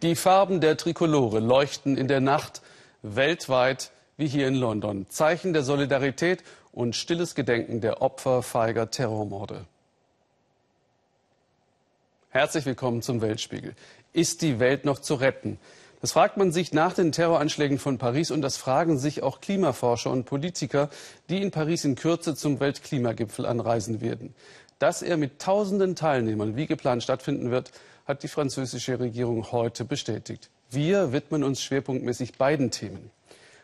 Die Farben der Trikolore leuchten in der Nacht weltweit wie hier in London. Zeichen der Solidarität und stilles Gedenken der Opfer feiger Terrormorde. Herzlich willkommen zum Weltspiegel. Ist die Welt noch zu retten? Das fragt man sich nach den Terroranschlägen von Paris und das fragen sich auch Klimaforscher und Politiker, die in Paris in Kürze zum Weltklimagipfel anreisen werden. Dass er mit tausenden Teilnehmern wie geplant stattfinden wird, hat die französische Regierung heute bestätigt. Wir widmen uns schwerpunktmäßig beiden Themen.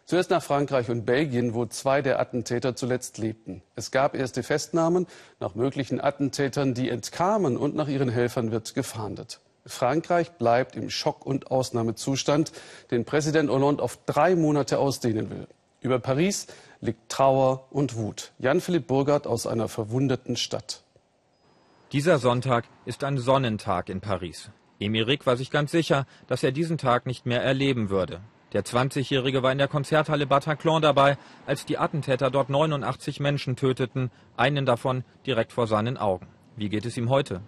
Zuerst nach Frankreich und Belgien, wo zwei der Attentäter zuletzt lebten. Es gab erste Festnahmen nach möglichen Attentätern, die entkamen und nach ihren Helfern wird gefahndet. Frankreich bleibt im Schock- und Ausnahmezustand, den Präsident Hollande auf drei Monate ausdehnen will. Über Paris liegt Trauer und Wut. Jan-Philipp Burgert aus einer verwundeten Stadt. Dieser Sonntag ist ein Sonnentag in Paris. Emeric war sich ganz sicher, dass er diesen Tag nicht mehr erleben würde. Der 20-Jährige war in der Konzerthalle Bataclan dabei, als die Attentäter dort 89 Menschen töteten, einen davon direkt vor seinen Augen. Wie geht es ihm heute?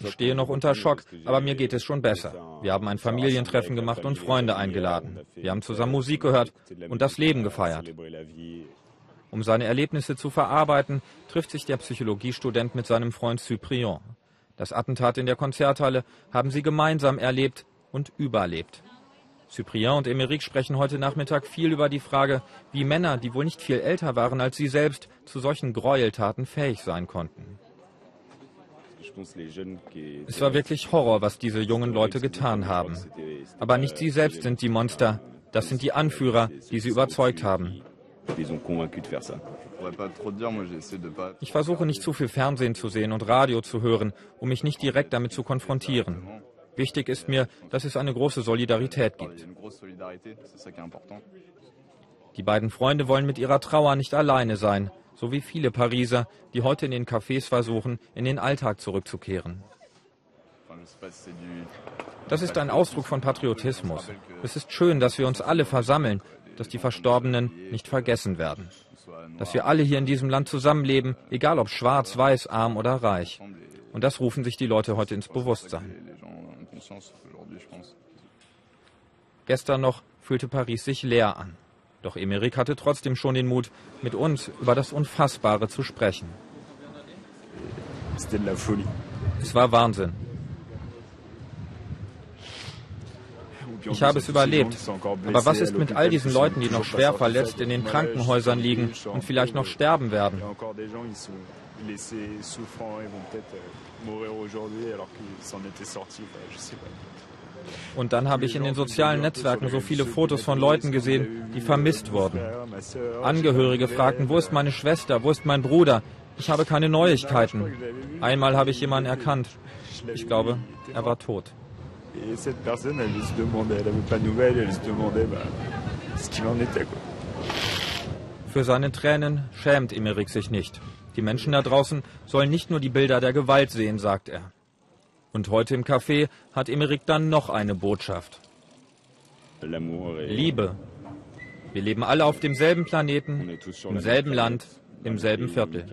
Ich stehe noch unter Schock, aber mir geht es schon besser. Wir haben ein Familientreffen gemacht und Freunde eingeladen. Wir haben zusammen Musik gehört und das Leben gefeiert. Um seine Erlebnisse zu verarbeiten, trifft sich der Psychologiestudent mit seinem Freund Cyprien. Das Attentat in der Konzerthalle haben sie gemeinsam erlebt und überlebt. Cyprien und Emeric sprechen heute Nachmittag viel über die Frage, wie Männer, die wohl nicht viel älter waren als sie selbst, zu solchen Gräueltaten fähig sein konnten. Es war wirklich Horror, was diese jungen Leute getan haben. Aber nicht sie selbst sind die Monster, das sind die Anführer, die sie überzeugt haben. Ich versuche nicht zu viel Fernsehen zu sehen und Radio zu hören, um mich nicht direkt damit zu konfrontieren. Wichtig ist mir, dass es eine große Solidarität gibt. Die beiden Freunde wollen mit ihrer Trauer nicht alleine sein, so wie viele Pariser, die heute in den Cafés versuchen, in den Alltag zurückzukehren. Das ist ein Ausdruck von Patriotismus. Es ist schön, dass wir uns alle versammeln, dass die Verstorbenen nicht vergessen werden. Dass wir alle hier in diesem Land zusammenleben, egal ob schwarz, weiß, arm oder reich. Und das rufen sich die Leute heute ins Bewusstsein. Gestern noch fühlte Paris sich leer an. Doch Emeric hatte trotzdem schon den Mut, mit uns über das Unfassbare zu sprechen. Es war Wahnsinn. Ich habe es überlebt. Aber was ist mit all diesen Leuten, die noch schwer verletzt in den Krankenhäusern liegen und vielleicht noch sterben werden? Und dann habe ich in den sozialen Netzwerken so viele Fotos von Leuten gesehen, die vermisst wurden. Angehörige fragten, wo ist meine Schwester, wo ist mein Bruder? Ich habe keine Neuigkeiten. Einmal habe ich jemanden erkannt. Ich glaube, er war tot. Für seine Tränen schämt Emmerich sich nicht. Die Menschen da draußen sollen nicht nur die Bilder der Gewalt sehen, sagt er. Und heute im Café hat Emmerich dann noch eine Botschaft. Liebe. Wir leben alle auf demselben Planeten, im selben Land, im selben Viertel.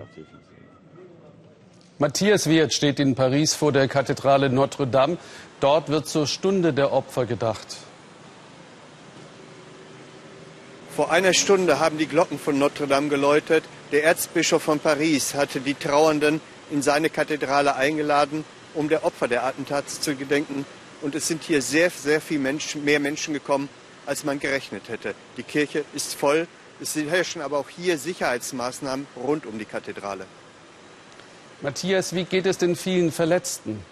Matthias Wirth steht in Paris vor der Kathedrale Notre Dame. Dort wird zur Stunde der Opfer gedacht. Vor einer Stunde haben die Glocken von Notre Dame geläutet. Der Erzbischof von Paris hatte die Trauernden in seine Kathedrale eingeladen um der Opfer der Attentats zu gedenken. Und es sind hier sehr, sehr viel Menschen, mehr Menschen gekommen, als man gerechnet hätte. Die Kirche ist voll. Es herrschen aber auch hier Sicherheitsmaßnahmen rund um die Kathedrale. Matthias, wie geht es den vielen Verletzten?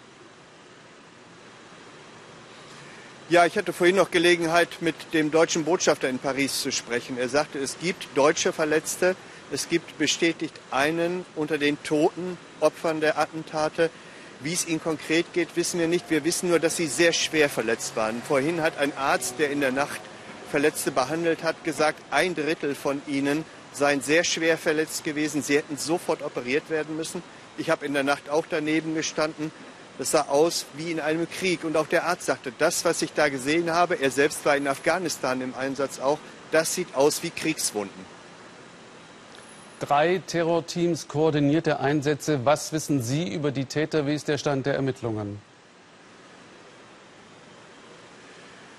Ja, ich hatte vorhin noch Gelegenheit, mit dem deutschen Botschafter in Paris zu sprechen. Er sagte, es gibt deutsche Verletzte. Es gibt bestätigt einen unter den toten Opfern der Attentate. Wie es ihnen konkret geht, wissen wir nicht. Wir wissen nur, dass sie sehr schwer verletzt waren. Vorhin hat ein Arzt, der in der Nacht Verletzte behandelt hat, gesagt, ein Drittel von ihnen seien sehr schwer verletzt gewesen. Sie hätten sofort operiert werden müssen. Ich habe in der Nacht auch daneben gestanden. Das sah aus wie in einem Krieg. Und auch der Arzt sagte, das, was ich da gesehen habe, er selbst war in Afghanistan im Einsatz auch, das sieht aus wie Kriegswunden drei Terrorteams koordinierte Einsätze. Was wissen Sie über die Täter? Wie ist der Stand der Ermittlungen?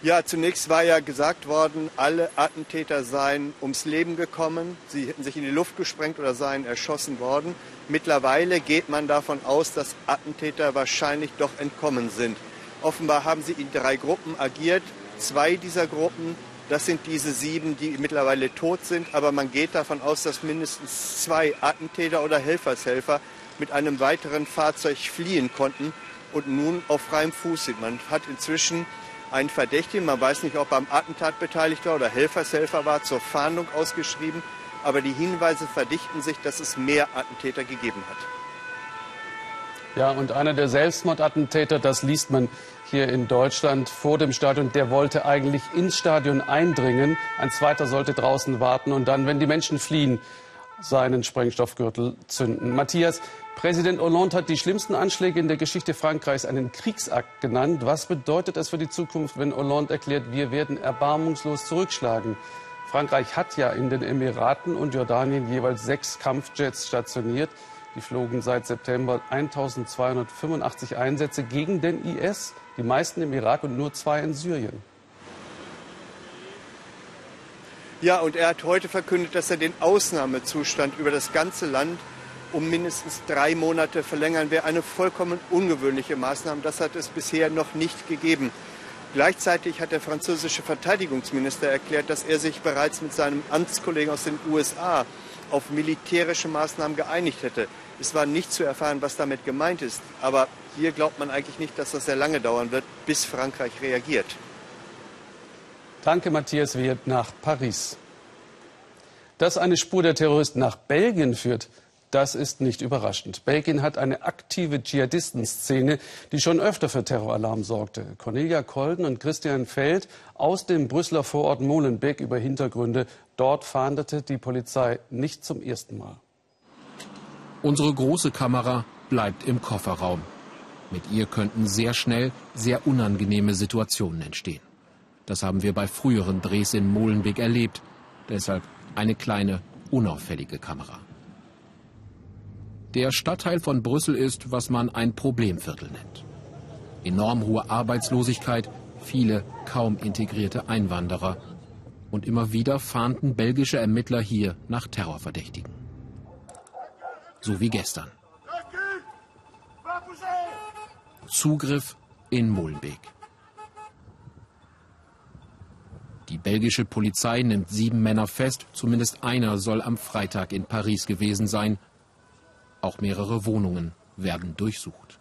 Ja, zunächst war ja gesagt worden, alle Attentäter seien ums Leben gekommen, sie hätten sich in die Luft gesprengt oder seien erschossen worden. Mittlerweile geht man davon aus, dass Attentäter wahrscheinlich doch entkommen sind. Offenbar haben sie in drei Gruppen agiert. Zwei dieser Gruppen, das sind diese sieben, die mittlerweile tot sind, aber man geht davon aus, dass mindestens zwei Attentäter oder Helfershelfer mit einem weiteren Fahrzeug fliehen konnten und nun auf freiem Fuß sind. Man hat inzwischen einen Verdächtigen, man weiß nicht, ob er am Attentat beteiligt war oder Helfershelfer war, zur Fahndung ausgeschrieben. Aber die Hinweise verdichten sich, dass es mehr Attentäter gegeben hat. Ja, und einer der Selbstmordattentäter, das liest man hier in Deutschland vor dem Stadion, der wollte eigentlich ins Stadion eindringen. Ein zweiter sollte draußen warten und dann, wenn die Menschen fliehen, seinen Sprengstoffgürtel zünden. Matthias, Präsident Hollande hat die schlimmsten Anschläge in der Geschichte Frankreichs einen Kriegsakt genannt. Was bedeutet das für die Zukunft, wenn Hollande erklärt, wir werden erbarmungslos zurückschlagen? Frankreich hat ja in den Emiraten und Jordanien jeweils sechs Kampfjets stationiert. Die flogen seit September 1285 Einsätze gegen den IS, die meisten im Irak und nur zwei in Syrien. Ja, und er hat heute verkündet, dass er den Ausnahmezustand über das ganze Land um mindestens drei Monate verlängern wäre eine vollkommen ungewöhnliche Maßnahme. Das hat es bisher noch nicht gegeben. Gleichzeitig hat der französische Verteidigungsminister erklärt, dass er sich bereits mit seinem Amtskollegen aus den USA auf militärische Maßnahmen geeinigt hätte. Es war nicht zu erfahren, was damit gemeint ist. Aber hier glaubt man eigentlich nicht, dass das sehr lange dauern wird, bis Frankreich reagiert. Danke, Matthias Wirt nach Paris. Dass eine Spur der Terroristen nach Belgien führt, das ist nicht überraschend. Belgien hat eine aktive Dschihadistenszene, die schon öfter für Terroralarm sorgte. Cornelia Kolden und Christian Feld aus dem Brüsseler Vorort Molenbeek über Hintergründe. Dort fahndete die Polizei nicht zum ersten Mal. Unsere große Kamera bleibt im Kofferraum. Mit ihr könnten sehr schnell sehr unangenehme Situationen entstehen. Das haben wir bei früheren Drehs in Molenbeek erlebt. Deshalb eine kleine, unauffällige Kamera. Der Stadtteil von Brüssel ist, was man ein Problemviertel nennt. Enorm hohe Arbeitslosigkeit, viele kaum integrierte Einwanderer. Und immer wieder fahnden belgische Ermittler hier nach Terrorverdächtigen. So wie gestern. Zugriff in Molenbeek. Die belgische Polizei nimmt sieben Männer fest, zumindest einer soll am Freitag in Paris gewesen sein, auch mehrere Wohnungen werden durchsucht.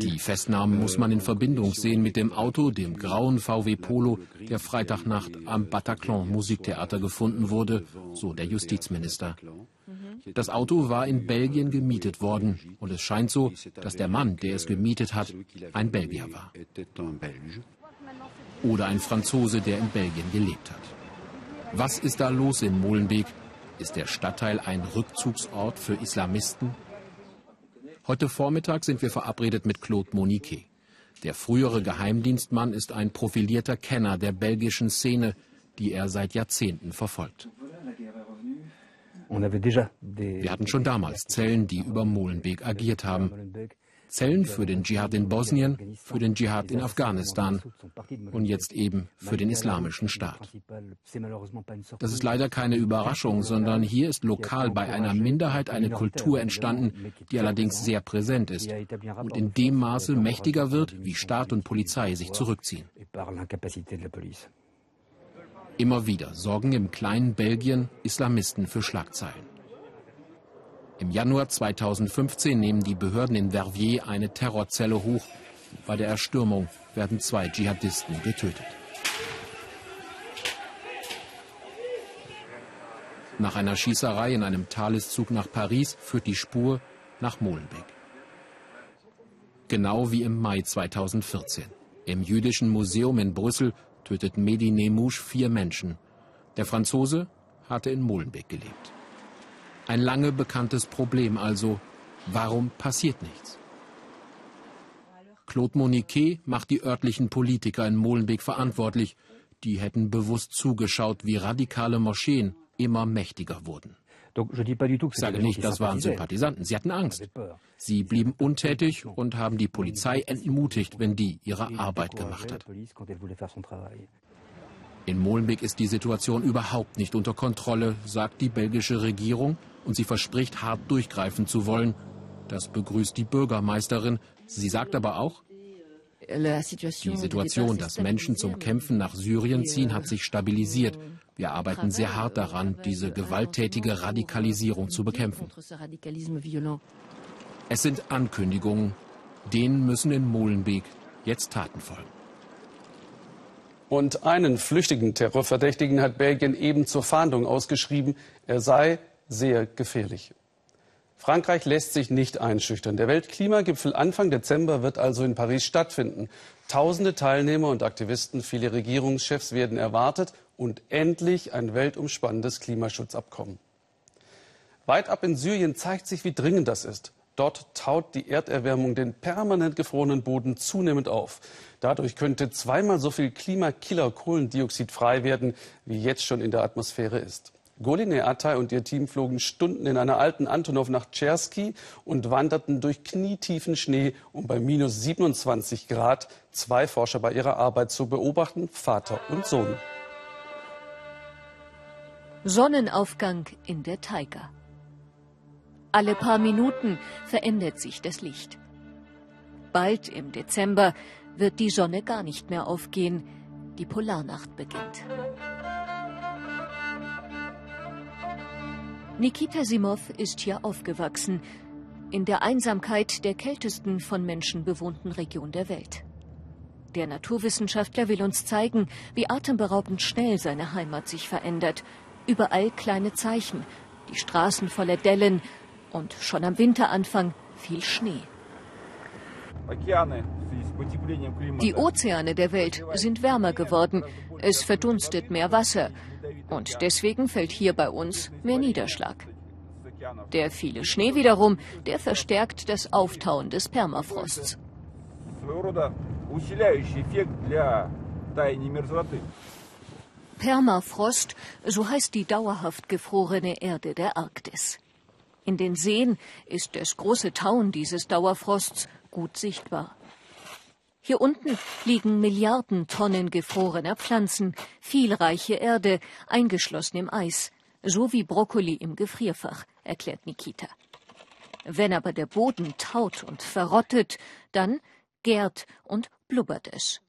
Die Festnahmen muss man in Verbindung sehen mit dem Auto, dem grauen VW Polo, der Freitagnacht am Bataclan Musiktheater gefunden wurde, so der Justizminister. Das Auto war in Belgien gemietet worden und es scheint so, dass der Mann, der es gemietet hat, ein Belgier war. Oder ein Franzose, der in Belgien gelebt hat. Was ist da los in Molenbeek? Ist der Stadtteil ein Rückzugsort für Islamisten? Heute Vormittag sind wir verabredet mit Claude Moniquet. Der frühere Geheimdienstmann ist ein profilierter Kenner der belgischen Szene, die er seit Jahrzehnten verfolgt. Wir hatten schon damals Zellen, die über Molenbeek agiert haben. Zellen für den Dschihad in Bosnien, für den Dschihad in Afghanistan und jetzt eben für den Islamischen Staat. Das ist leider keine Überraschung, sondern hier ist lokal bei einer Minderheit eine Kultur entstanden, die allerdings sehr präsent ist und in dem Maße mächtiger wird, wie Staat und Polizei sich zurückziehen. Immer wieder sorgen im kleinen Belgien Islamisten für Schlagzeilen. Im Januar 2015 nehmen die Behörden in Verviers eine Terrorzelle hoch. Bei der Erstürmung werden zwei Dschihadisten getötet. Nach einer Schießerei in einem Thaleszug nach Paris führt die Spur nach Molenbeek. Genau wie im Mai 2014. Im Jüdischen Museum in Brüssel tötet Mehdi Nemouche vier Menschen. Der Franzose hatte in Molenbeek gelebt. Ein lange bekanntes Problem also. Warum passiert nichts? Claude Moniquet macht die örtlichen Politiker in Molenbeek verantwortlich. Die hätten bewusst zugeschaut, wie radikale Moscheen immer mächtiger wurden. Ich sage nicht, das waren Sympathisanten. Sie hatten Angst. Sie blieben untätig und haben die Polizei entmutigt, wenn die ihre Arbeit gemacht hat. In Molenbeek ist die Situation überhaupt nicht unter Kontrolle, sagt die belgische Regierung, und sie verspricht, hart durchgreifen zu wollen. Das begrüßt die Bürgermeisterin. Sie sagt aber auch, die Situation, dass Menschen zum Kämpfen nach Syrien ziehen, hat sich stabilisiert. Wir arbeiten sehr hart daran, diese gewalttätige Radikalisierung zu bekämpfen. Es sind Ankündigungen. Denen müssen in Molenbeek jetzt Taten folgen. Und einen flüchtigen Terrorverdächtigen hat Belgien eben zur Fahndung ausgeschrieben. Er sei sehr gefährlich. Frankreich lässt sich nicht einschüchtern. Der Weltklimagipfel Anfang Dezember wird also in Paris stattfinden. Tausende Teilnehmer und Aktivisten, viele Regierungschefs werden erwartet und endlich ein weltumspannendes Klimaschutzabkommen. Weit ab in Syrien zeigt sich, wie dringend das ist. Dort taut die Erderwärmung den permanent gefrorenen Boden zunehmend auf. Dadurch könnte zweimal so viel Klimakiller Kohlendioxid frei werden, wie jetzt schon in der Atmosphäre ist. Goline Atay und ihr Team flogen Stunden in einer alten Antonov nach Tscherski und wanderten durch knietiefen Schnee, um bei minus 27 Grad zwei Forscher bei ihrer Arbeit zu beobachten, Vater und Sohn. Sonnenaufgang in der Taiga. Alle paar Minuten verändert sich das Licht. Bald im Dezember wird die Sonne gar nicht mehr aufgehen. Die Polarnacht beginnt. Nikita Simov ist hier aufgewachsen, in der Einsamkeit der kältesten von Menschen bewohnten Region der Welt. Der Naturwissenschaftler will uns zeigen, wie atemberaubend schnell seine Heimat sich verändert. Überall kleine Zeichen, die Straßen voller Dellen, und schon am Winteranfang viel Schnee. Die Ozeane der Welt sind wärmer geworden. Es verdunstet mehr Wasser. Und deswegen fällt hier bei uns mehr Niederschlag. Der viele Schnee wiederum, der verstärkt das Auftauen des Permafrosts. Permafrost, so heißt die dauerhaft gefrorene Erde der Arktis. In den Seen ist das große Tauen dieses Dauerfrosts gut sichtbar. Hier unten liegen Milliarden Tonnen gefrorener Pflanzen, viel reiche Erde, eingeschlossen im Eis, so wie Brokkoli im Gefrierfach, erklärt Nikita. Wenn aber der Boden taut und verrottet, dann gärt und blubbert es.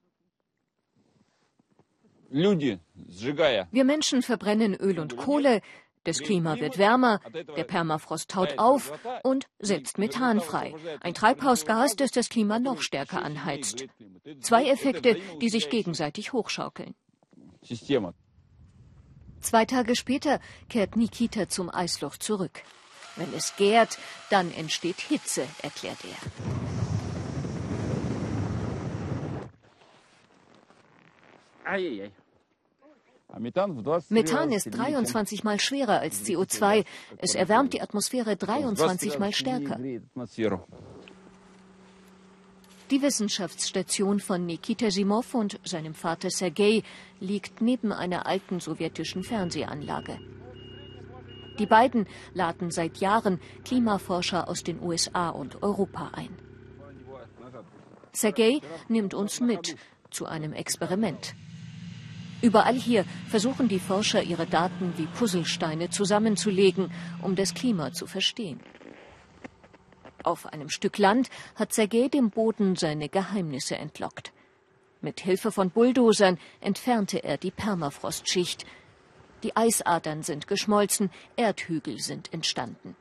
Wir Menschen verbrennen Öl und Kohle, das Klima wird wärmer, der Permafrost taut auf und setzt Methan frei. Ein Treibhausgas, das das Klima noch stärker anheizt. Zwei Effekte, die sich gegenseitig hochschaukeln. Zwei Tage später kehrt Nikita zum Eisloch zurück. Wenn es gärt, dann entsteht Hitze, erklärt er. Ei, ei, Methan ist 23 mal schwerer als CO2. Es erwärmt die Atmosphäre 23 mal stärker. Die Wissenschaftsstation von Nikita Simov und seinem Vater Sergei liegt neben einer alten sowjetischen Fernsehanlage. Die beiden laden seit Jahren Klimaforscher aus den USA und Europa ein. Sergei nimmt uns mit zu einem Experiment. Überall hier versuchen die Forscher ihre Daten wie Puzzlesteine zusammenzulegen, um das Klima zu verstehen. Auf einem Stück Land hat Sergei dem Boden seine Geheimnisse entlockt. Mit Hilfe von Bulldozern entfernte er die Permafrostschicht. Die Eisadern sind geschmolzen, Erdhügel sind entstanden.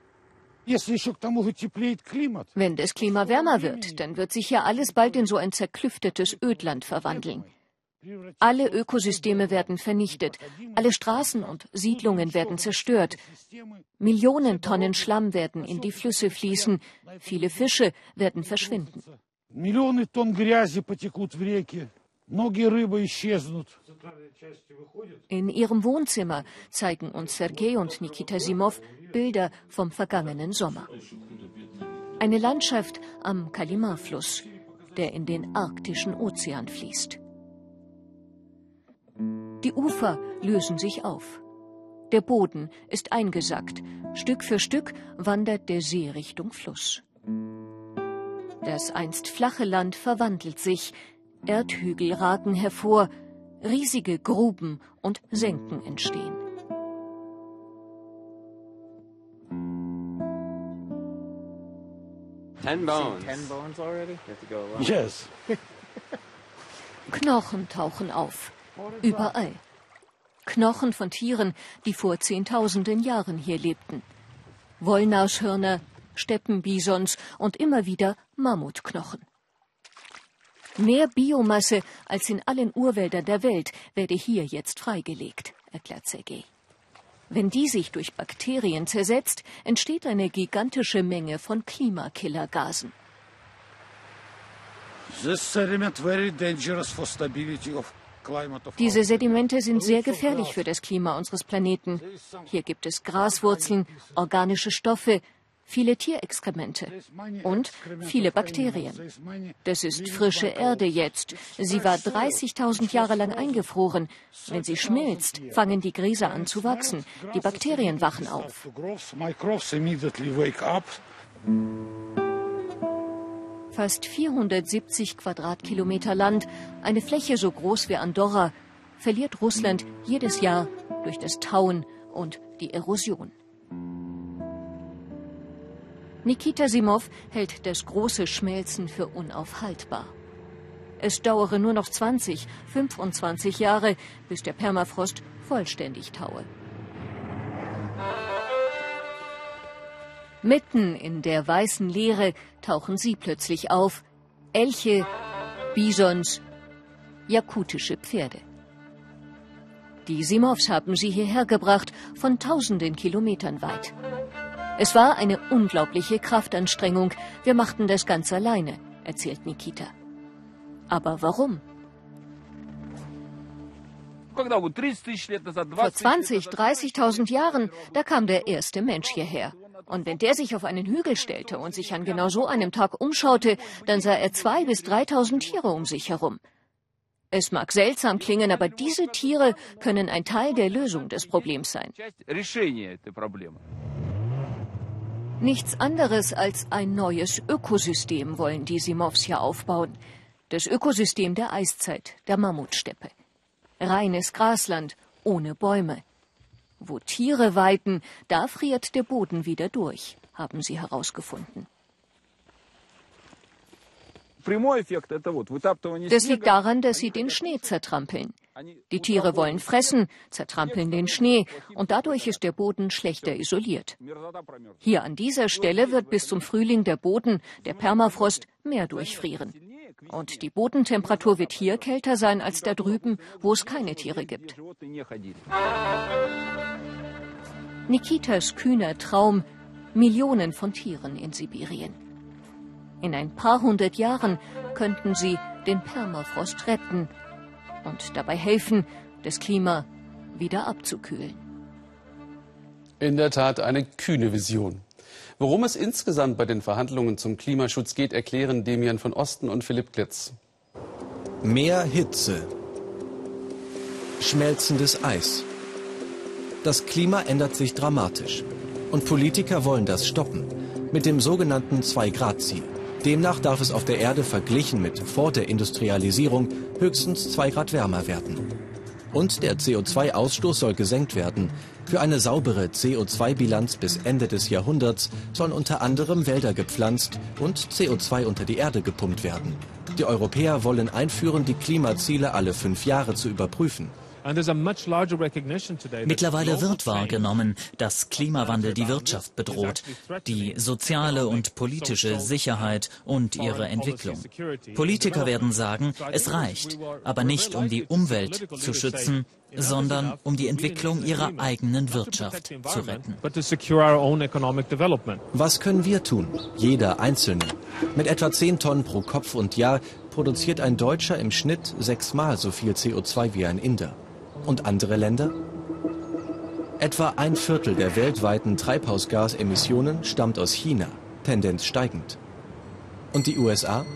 Wenn das Klima wärmer wird, dann wird sich hier alles bald in so ein zerklüftetes Ödland verwandeln. Alle Ökosysteme werden vernichtet, alle Straßen und Siedlungen werden zerstört, Millionen Tonnen Schlamm werden in die Flüsse fließen, viele Fische werden verschwinden. In ihrem Wohnzimmer zeigen uns Sergei und Nikita Simov Bilder vom vergangenen Sommer. Eine Landschaft am Kalima-Fluss, der in den arktischen Ozean fließt. Die Ufer lösen sich auf. Der Boden ist eingesackt. Stück für Stück wandert der See Richtung Fluss. Das einst flache Land verwandelt sich. Erdhügel ragen hervor. Riesige Gruben und Senken entstehen. Ten bones. Ten bones already? You have to go along. Yes. Knochen tauchen auf. Überall. Knochen von Tieren, die vor Zehntausenden Jahren hier lebten. Wollnashörner, Steppenbisons und immer wieder Mammutknochen. Mehr Biomasse als in allen Urwäldern der Welt werde hier jetzt freigelegt, erklärt Sergei. Wenn die sich durch Bakterien zersetzt, entsteht eine gigantische Menge von Klimakillergasen. Diese Sedimente sind sehr gefährlich für das Klima unseres Planeten. Hier gibt es Graswurzeln, organische Stoffe, viele Tierexkremente und viele Bakterien. Das ist frische Erde jetzt. Sie war 30.000 Jahre lang eingefroren. Wenn sie schmilzt, fangen die Gräser an zu wachsen. Die Bakterien wachen auf. Fast 470 Quadratkilometer Land, eine Fläche so groß wie Andorra, verliert Russland jedes Jahr durch das Tauen und die Erosion. Nikita Simov hält das große Schmelzen für unaufhaltbar. Es dauere nur noch 20, 25 Jahre, bis der Permafrost vollständig taue. Mitten in der weißen Leere tauchen sie plötzlich auf. Elche, Bisons, jakutische Pferde. Die Simovs haben sie hierher gebracht, von tausenden Kilometern weit. Es war eine unglaubliche Kraftanstrengung. Wir machten das ganz alleine, erzählt Nikita. Aber warum? Vor 20, 30.000 Jahren, da kam der erste Mensch hierher. Und wenn der sich auf einen Hügel stellte und sich an genau so einem Tag umschaute, dann sah er zwei bis 3.000 Tiere um sich herum. Es mag seltsam klingen, aber diese Tiere können ein Teil der Lösung des Problems sein. Nichts anderes als ein neues Ökosystem wollen die Simovs hier aufbauen. Das Ökosystem der Eiszeit, der Mammutsteppe. Reines Grasland, ohne Bäume. Wo Tiere weiden, da friert der Boden wieder durch, haben sie herausgefunden. Das liegt daran, dass sie den Schnee zertrampeln. Die Tiere wollen fressen, zertrampeln den Schnee und dadurch ist der Boden schlechter isoliert. Hier an dieser Stelle wird bis zum Frühling der Boden, der Permafrost, mehr durchfrieren. Und die Bodentemperatur wird hier kälter sein als da drüben, wo es keine Tiere gibt. Nikitas kühner Traum, Millionen von Tieren in Sibirien. In ein paar hundert Jahren könnten sie den Permafrost retten und dabei helfen, das Klima wieder abzukühlen. In der Tat eine kühne Vision. Worum es insgesamt bei den Verhandlungen zum Klimaschutz geht, erklären Demian von Osten und Philipp Glitz. Mehr Hitze. Schmelzendes Eis. Das Klima ändert sich dramatisch. Und Politiker wollen das stoppen. Mit dem sogenannten Zwei-Grad-Ziel. Demnach darf es auf der Erde verglichen mit vor der Industrialisierung höchstens zwei Grad wärmer werden. Und der CO2-Ausstoß soll gesenkt werden. Für eine saubere CO2-Bilanz bis Ende des Jahrhunderts sollen unter anderem Wälder gepflanzt und CO2 unter die Erde gepumpt werden. Die Europäer wollen einführen, die Klimaziele alle fünf Jahre zu überprüfen. Mittlerweile wird wahrgenommen, dass Klimawandel die Wirtschaft bedroht, die soziale und politische Sicherheit und ihre Entwicklung. Politiker werden sagen, es reicht, aber nicht um die Umwelt zu schützen, sondern um die Entwicklung ihrer eigenen Wirtschaft zu retten. Was können wir tun? Jeder Einzelne. Mit etwa 10 Tonnen pro Kopf und Jahr produziert ein Deutscher im Schnitt sechsmal so viel CO2 wie ein Inder. Und andere Länder? Etwa ein Viertel der weltweiten Treibhausgasemissionen stammt aus China, Tendenz steigend. Und die USA?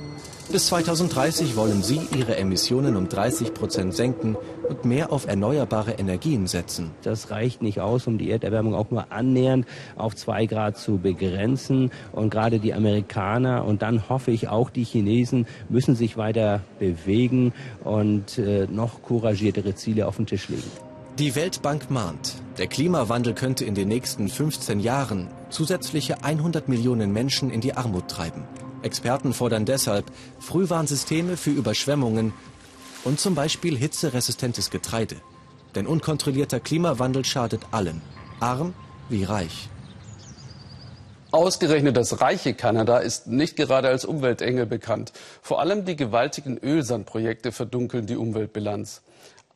Bis 2030 wollen sie ihre Emissionen um 30 Prozent senken und mehr auf erneuerbare Energien setzen. Das reicht nicht aus, um die Erderwärmung auch nur annähernd auf zwei Grad zu begrenzen. Und gerade die Amerikaner und dann hoffe ich auch die Chinesen müssen sich weiter bewegen und äh, noch couragiertere Ziele auf den Tisch legen. Die Weltbank mahnt, der Klimawandel könnte in den nächsten 15 Jahren zusätzliche 100 Millionen Menschen in die Armut treiben. Experten fordern deshalb Frühwarnsysteme für Überschwemmungen und zum Beispiel hitzeresistentes Getreide. Denn unkontrollierter Klimawandel schadet allen, arm wie reich. Ausgerechnet das reiche Kanada ist nicht gerade als Umweltengel bekannt. Vor allem die gewaltigen Ölsandprojekte verdunkeln die Umweltbilanz.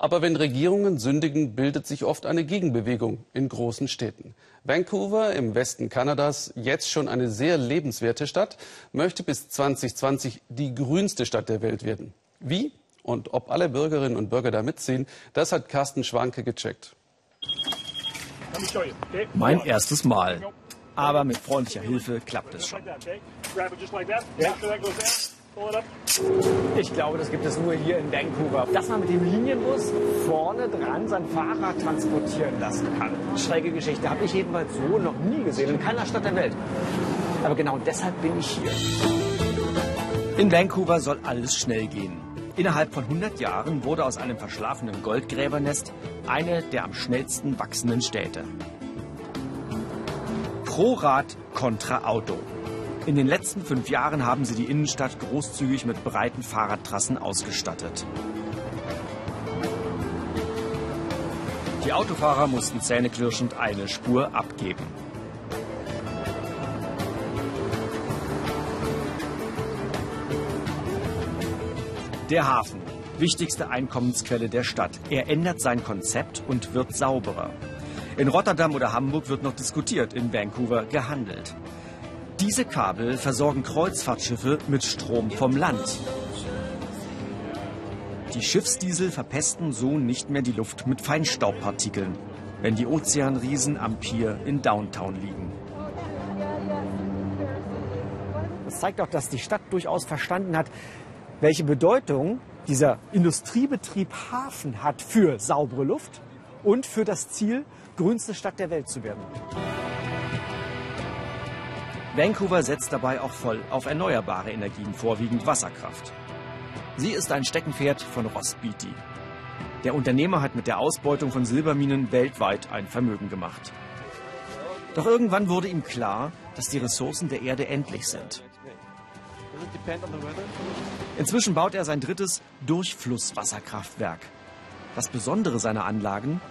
Aber wenn Regierungen sündigen, bildet sich oft eine Gegenbewegung in großen Städten. Vancouver im Westen Kanadas, jetzt schon eine sehr lebenswerte Stadt, möchte bis 2020 die grünste Stadt der Welt werden. Wie und ob alle Bürgerinnen und Bürger da mitziehen, das hat Carsten Schwanke gecheckt. Mein erstes Mal. Aber mit freundlicher Hilfe klappt es schon. Ich glaube, das gibt es nur hier in Vancouver. Dass man mit dem Linienbus vorne dran sein Fahrrad transportieren lassen kann. Schräge Geschichte. Habe ich jedenfalls so noch nie gesehen. In keiner Stadt der Welt. Aber genau deshalb bin ich hier. In Vancouver soll alles schnell gehen. Innerhalb von 100 Jahren wurde aus einem verschlafenen Goldgräbernest eine der am schnellsten wachsenden Städte. Pro Rad kontra Auto. In den letzten fünf Jahren haben sie die Innenstadt großzügig mit breiten Fahrradtrassen ausgestattet. Die Autofahrer mussten zähneknirschend eine Spur abgeben. Der Hafen, wichtigste Einkommensquelle der Stadt. Er ändert sein Konzept und wird sauberer. In Rotterdam oder Hamburg wird noch diskutiert, in Vancouver gehandelt. Diese Kabel versorgen Kreuzfahrtschiffe mit Strom vom Land. Die Schiffsdiesel verpesten so nicht mehr die Luft mit Feinstaubpartikeln, wenn die Ozeanriesen am Pier in Downtown liegen. Das zeigt auch, dass die Stadt durchaus verstanden hat, welche Bedeutung dieser Industriebetrieb Hafen hat für saubere Luft und für das Ziel, grünste Stadt der Welt zu werden. Vancouver setzt dabei auch voll auf erneuerbare Energien, vorwiegend Wasserkraft. Sie ist ein Steckenpferd von Ross Beatty. Der Unternehmer hat mit der Ausbeutung von Silberminen weltweit ein Vermögen gemacht. Doch irgendwann wurde ihm klar, dass die Ressourcen der Erde endlich sind. Inzwischen baut er sein drittes Durchflusswasserkraftwerk. Das Besondere seiner Anlagen,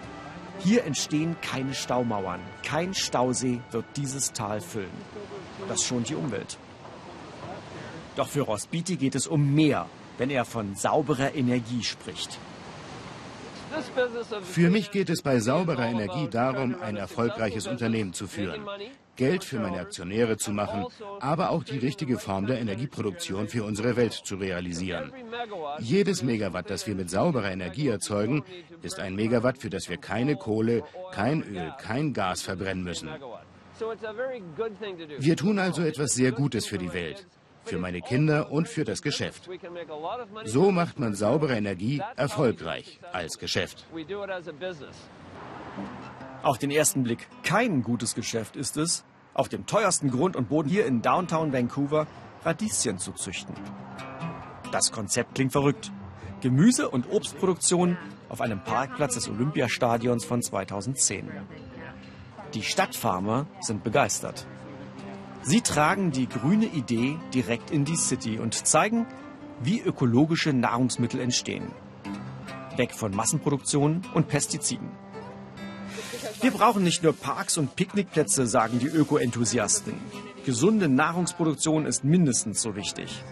hier entstehen keine Staumauern. Kein Stausee wird dieses Tal füllen. Das schont die Umwelt. Doch für Ross Beatty geht es um mehr, wenn er von sauberer Energie spricht. Für mich geht es bei sauberer Energie darum, ein erfolgreiches Unternehmen zu führen, Geld für meine Aktionäre zu machen, aber auch die richtige Form der Energieproduktion für unsere Welt zu realisieren. Jedes Megawatt, das wir mit sauberer Energie erzeugen, ist ein Megawatt, für das wir keine Kohle, kein Öl, kein Gas verbrennen müssen. Wir tun also etwas sehr Gutes für die Welt, für meine Kinder und für das Geschäft. So macht man saubere Energie erfolgreich als Geschäft. Auf den ersten Blick kein gutes Geschäft ist es, auf dem teuersten Grund und Boden hier in Downtown Vancouver Radieschen zu züchten. Das Konzept klingt verrückt. Gemüse- und Obstproduktion auf einem Parkplatz des Olympiastadions von 2010. Die Stadtfarmer sind begeistert. Sie tragen die grüne Idee direkt in die City und zeigen, wie ökologische Nahrungsmittel entstehen. Weg von Massenproduktion und Pestiziden. Wir brauchen nicht nur Parks und Picknickplätze, sagen die Öko-Enthusiasten. Gesunde Nahrungsproduktion ist mindestens so wichtig.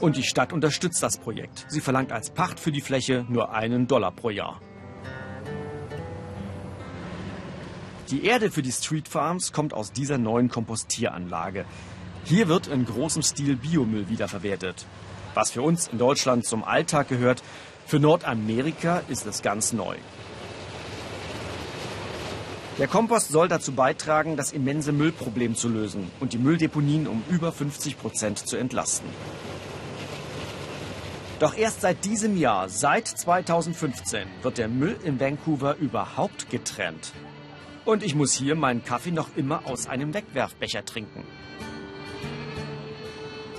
Und die Stadt unterstützt das Projekt. Sie verlangt als Pacht für die Fläche nur einen Dollar pro Jahr. Die Erde für die Street Farms kommt aus dieser neuen Kompostieranlage. Hier wird in großem Stil Biomüll wiederverwertet. Was für uns in Deutschland zum Alltag gehört, für Nordamerika ist es ganz neu. Der Kompost soll dazu beitragen, das immense Müllproblem zu lösen und die Mülldeponien um über 50 Prozent zu entlasten. Doch erst seit diesem Jahr, seit 2015, wird der Müll in Vancouver überhaupt getrennt. Und ich muss hier meinen Kaffee noch immer aus einem Wegwerfbecher trinken.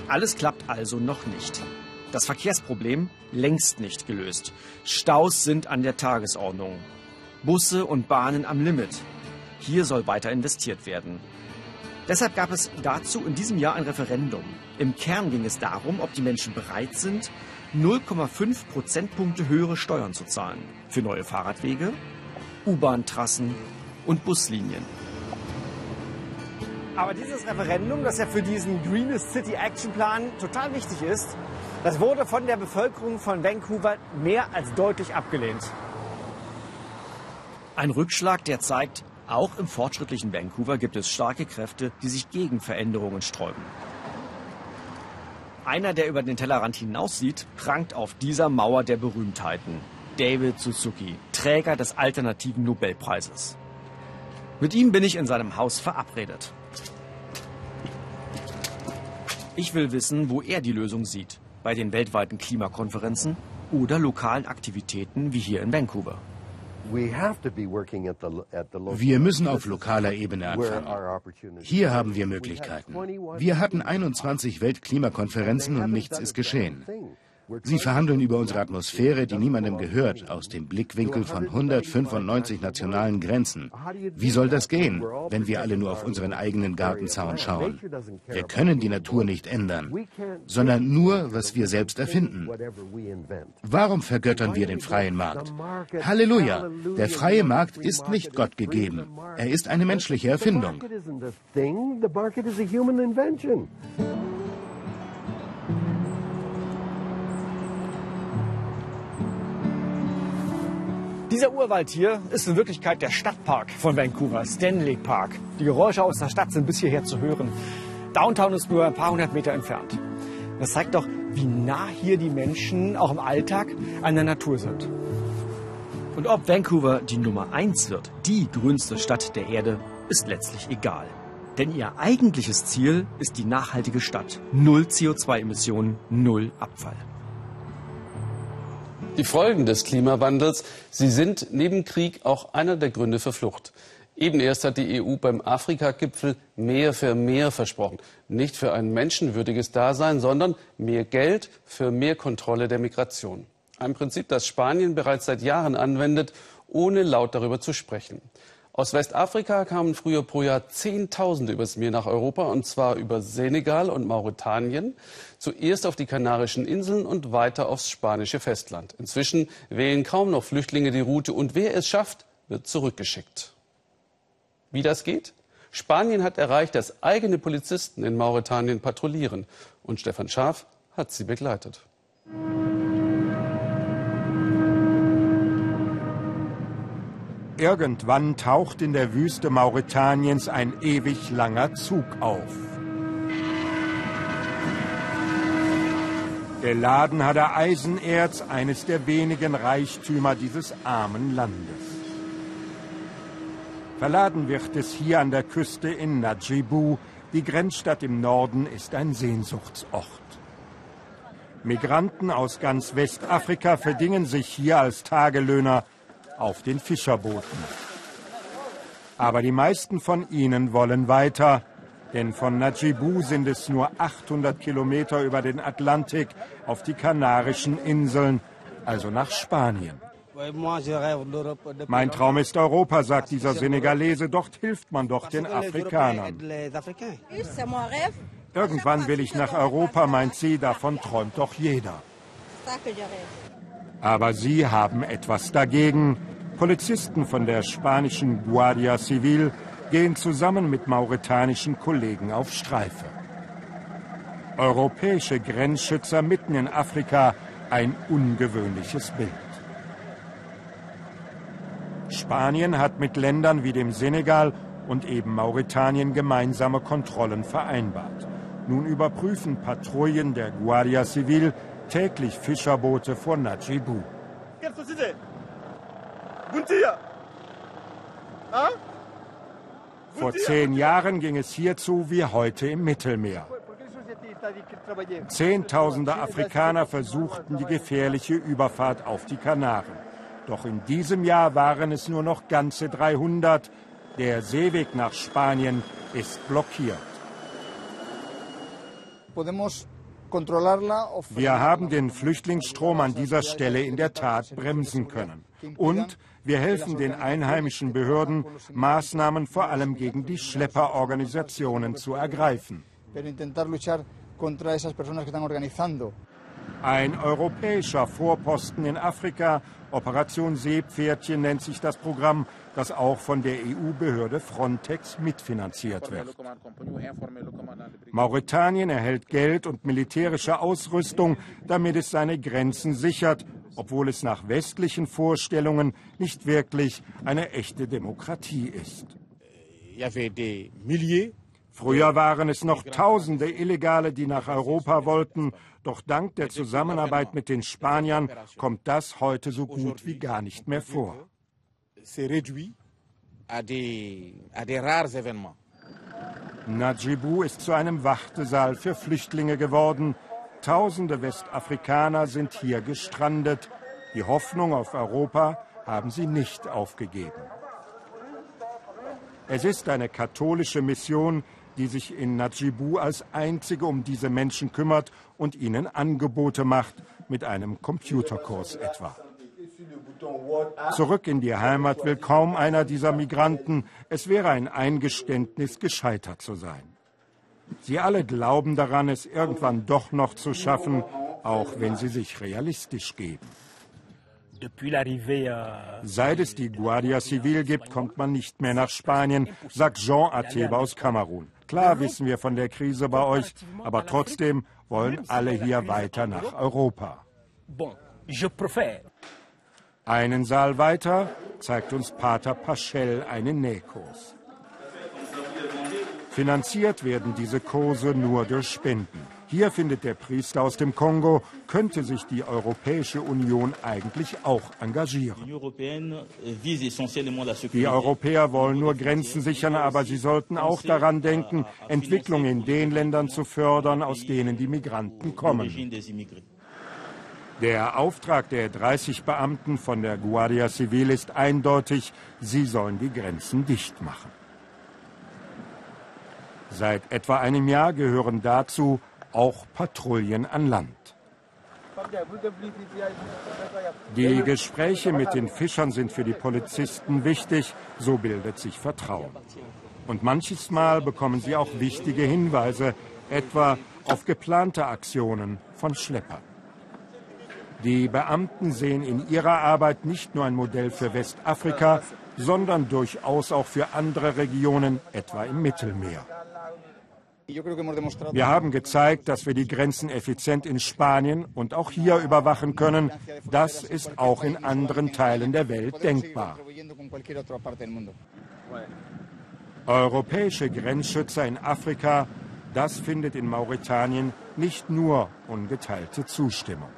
Alles klappt also noch nicht. Das Verkehrsproblem längst nicht gelöst. Staus sind an der Tagesordnung. Busse und Bahnen am Limit. Hier soll weiter investiert werden. Deshalb gab es dazu in diesem Jahr ein Referendum. Im Kern ging es darum, ob die Menschen bereit sind, 0,5 Prozentpunkte höhere Steuern zu zahlen. Für neue Fahrradwege, U-Bahn-Trassen und Buslinien. Aber dieses Referendum, das ja für diesen Greenest City Action Plan total wichtig ist, das wurde von der Bevölkerung von Vancouver mehr als deutlich abgelehnt. Ein Rückschlag, der zeigt, auch im fortschrittlichen Vancouver gibt es starke Kräfte, die sich gegen Veränderungen sträuben. Einer, der über den Tellerrand hinaussieht, prangt auf dieser Mauer der Berühmtheiten. David Suzuki, Träger des alternativen Nobelpreises. Mit ihm bin ich in seinem Haus verabredet. Ich will wissen, wo er die Lösung sieht. Bei den weltweiten Klimakonferenzen oder lokalen Aktivitäten wie hier in Vancouver. Wir müssen auf lokaler Ebene anfangen. Hier haben wir Möglichkeiten. Wir hatten 21 Weltklimakonferenzen und nichts ist geschehen. Sie verhandeln über unsere Atmosphäre, die niemandem gehört, aus dem Blickwinkel von 195 nationalen Grenzen. Wie soll das gehen, wenn wir alle nur auf unseren eigenen Gartenzaun schauen? Wir können die Natur nicht ändern, sondern nur, was wir selbst erfinden. Warum vergöttern wir den freien Markt? Halleluja! Der freie Markt ist nicht Gott gegeben. Er ist eine menschliche Erfindung. Dieser Urwald hier ist in Wirklichkeit der Stadtpark von Vancouver, Stanley Park. Die Geräusche aus der Stadt sind bis hierher zu hören. Downtown ist nur ein paar hundert Meter entfernt. Das zeigt doch, wie nah hier die Menschen auch im Alltag an der Natur sind. Und ob Vancouver die Nummer eins wird, die grünste Stadt der Erde, ist letztlich egal. Denn ihr eigentliches Ziel ist die nachhaltige Stadt. Null CO2-Emissionen, null Abfall. Die Folgen des Klimawandels, sie sind neben Krieg auch einer der Gründe für Flucht. Eben erst hat die EU beim Afrika-Gipfel mehr für mehr versprochen. Nicht für ein menschenwürdiges Dasein, sondern mehr Geld für mehr Kontrolle der Migration. Ein Prinzip, das Spanien bereits seit Jahren anwendet, ohne laut darüber zu sprechen. Aus Westafrika kamen früher pro Jahr Zehntausende übers Meer nach Europa, und zwar über Senegal und Mauretanien, zuerst auf die Kanarischen Inseln und weiter aufs spanische Festland. Inzwischen wählen kaum noch Flüchtlinge die Route, und wer es schafft, wird zurückgeschickt. Wie das geht? Spanien hat erreicht, dass eigene Polizisten in Mauretanien patrouillieren, und Stefan Schaaf hat sie begleitet. Irgendwann taucht in der Wüste Mauretaniens ein ewig langer Zug auf. Geladen hat er Eisenerz, eines der wenigen Reichtümer dieses armen Landes. Verladen wird es hier an der Küste in Najibu. Die Grenzstadt im Norden ist ein Sehnsuchtsort. Migranten aus ganz Westafrika verdingen sich hier als Tagelöhner auf den Fischerbooten. Aber die meisten von ihnen wollen weiter, denn von Najibu sind es nur 800 Kilometer über den Atlantik auf die Kanarischen Inseln, also nach Spanien. Mein Traum ist Europa, sagt dieser Senegalese, dort hilft man doch den Afrikanern. Irgendwann will ich nach Europa, mein Ziel, davon träumt doch jeder. Aber sie haben etwas dagegen. Polizisten von der spanischen Guardia Civil gehen zusammen mit mauretanischen Kollegen auf Streife. Europäische Grenzschützer mitten in Afrika ein ungewöhnliches Bild. Spanien hat mit Ländern wie dem Senegal und eben Mauretanien gemeinsame Kontrollen vereinbart. Nun überprüfen Patrouillen der Guardia Civil täglich Fischerboote vor Najibu. Vor zehn Jahren ging es hierzu wie heute im Mittelmeer. Zehntausende Afrikaner versuchten die gefährliche Überfahrt auf die Kanaren. Doch in diesem Jahr waren es nur noch ganze 300. Der Seeweg nach Spanien ist blockiert. Wir haben den Flüchtlingsstrom an dieser Stelle in der Tat bremsen können. Und wir helfen den einheimischen Behörden, Maßnahmen vor allem gegen die Schlepperorganisationen zu ergreifen. Ein europäischer Vorposten in Afrika, Operation Seepferdchen nennt sich das Programm, das auch von der EU-Behörde Frontex mitfinanziert wird. Mauretanien erhält Geld und militärische Ausrüstung, damit es seine Grenzen sichert, obwohl es nach westlichen Vorstellungen nicht wirklich eine echte Demokratie ist. Früher waren es noch Tausende Illegale, die nach Europa wollten. Doch dank der Zusammenarbeit mit den Spaniern kommt das heute so gut wie gar nicht mehr vor. Najibu ist zu einem Wartesaal für Flüchtlinge geworden. Tausende Westafrikaner sind hier gestrandet. Die Hoffnung auf Europa haben sie nicht aufgegeben. Es ist eine katholische Mission, die sich in Najibu als einzige um diese Menschen kümmert und ihnen Angebote macht, mit einem Computerkurs etwa. Zurück in die Heimat will kaum einer dieser Migranten. Es wäre ein Eingeständnis, gescheitert zu sein. Sie alle glauben daran, es irgendwann doch noch zu schaffen, auch wenn sie sich realistisch geben. Seit es die Guardia Civil gibt, kommt man nicht mehr nach Spanien, sagt Jean Ateba aus Kamerun. Klar wissen wir von der Krise bei euch, aber trotzdem wollen alle hier weiter nach Europa. Einen Saal weiter zeigt uns Pater Paschel einen Nähkurs. Finanziert werden diese Kurse nur durch Spenden. Hier findet der Priester aus dem Kongo, könnte sich die Europäische Union eigentlich auch engagieren. Die Europäer wollen nur Grenzen sichern, aber sie sollten auch daran denken, Entwicklung in den Ländern zu fördern, aus denen die Migranten kommen. Der Auftrag der 30 Beamten von der Guardia Civil ist eindeutig, sie sollen die Grenzen dicht machen. Seit etwa einem Jahr gehören dazu auch Patrouillen an Land. Die Gespräche mit den Fischern sind für die Polizisten wichtig, so bildet sich Vertrauen. Und manches Mal bekommen sie auch wichtige Hinweise, etwa auf geplante Aktionen von Schleppern. Die Beamten sehen in ihrer Arbeit nicht nur ein Modell für Westafrika, sondern durchaus auch für andere Regionen, etwa im Mittelmeer. Wir haben gezeigt, dass wir die Grenzen effizient in Spanien und auch hier überwachen können. Das ist auch in anderen Teilen der Welt denkbar. Europäische Grenzschützer in Afrika, das findet in Mauretanien nicht nur ungeteilte Zustimmung.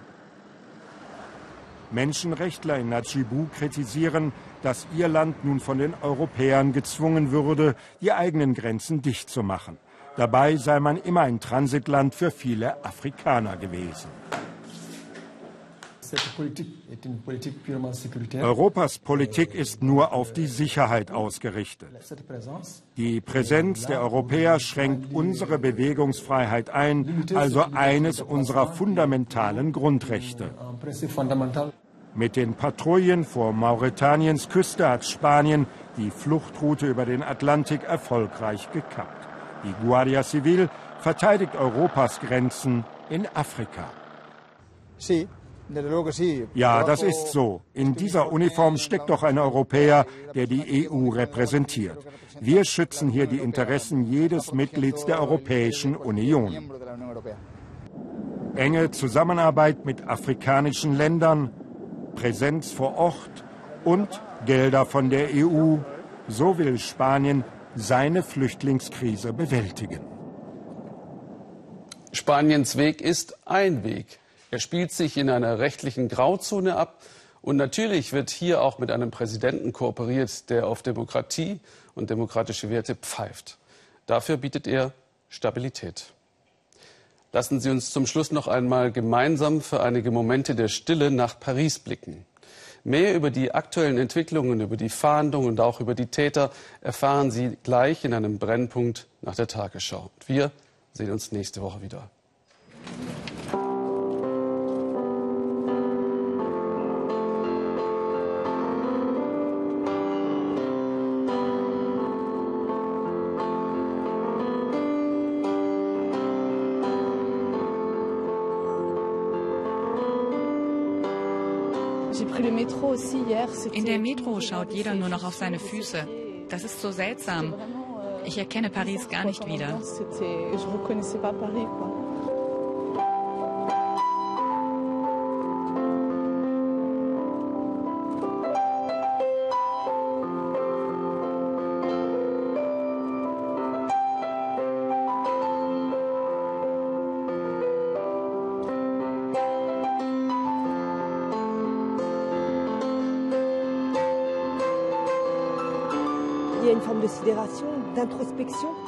Menschenrechtler in Najibu kritisieren, dass ihr Land nun von den Europäern gezwungen würde, die eigenen Grenzen dicht zu machen. Dabei sei man immer ein Transitland für viele Afrikaner gewesen. Europas Politik ist nur auf die Sicherheit ausgerichtet. Die Präsenz der Europäer schränkt unsere Bewegungsfreiheit ein, also eines unserer fundamentalen Grundrechte. Mit den Patrouillen vor Mauretaniens Küste hat Spanien die Fluchtroute über den Atlantik erfolgreich gekappt. Die Guardia Civil verteidigt Europas Grenzen in Afrika. Ja, das ist so. In dieser Uniform steckt doch ein Europäer, der die EU repräsentiert. Wir schützen hier die Interessen jedes Mitglieds der Europäischen Union. Enge Zusammenarbeit mit afrikanischen Ländern, Präsenz vor Ort und Gelder von der EU. So will Spanien seine Flüchtlingskrise bewältigen. Spaniens Weg ist ein Weg. Er spielt sich in einer rechtlichen Grauzone ab. Und natürlich wird hier auch mit einem Präsidenten kooperiert, der auf Demokratie und demokratische Werte pfeift. Dafür bietet er Stabilität. Lassen Sie uns zum Schluss noch einmal gemeinsam für einige Momente der Stille nach Paris blicken. Mehr über die aktuellen Entwicklungen, über die Fahndung und auch über die Täter erfahren Sie gleich in einem Brennpunkt nach der Tagesschau. Wir sehen uns nächste Woche wieder. In der Metro schaut jeder nur noch auf seine Füße. Das ist so seltsam. Ich erkenne Paris gar nicht wieder.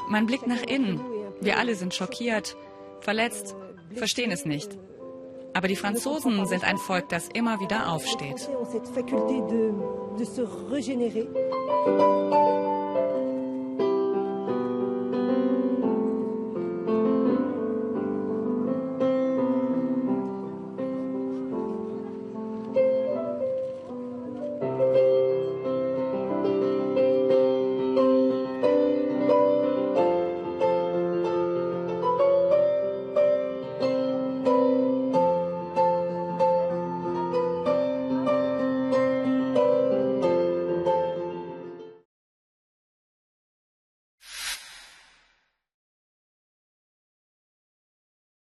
Man blickt nach innen. Wir alle sind schockiert, verletzt, verstehen es nicht. Aber die Franzosen sind ein Volk, das immer wieder aufsteht.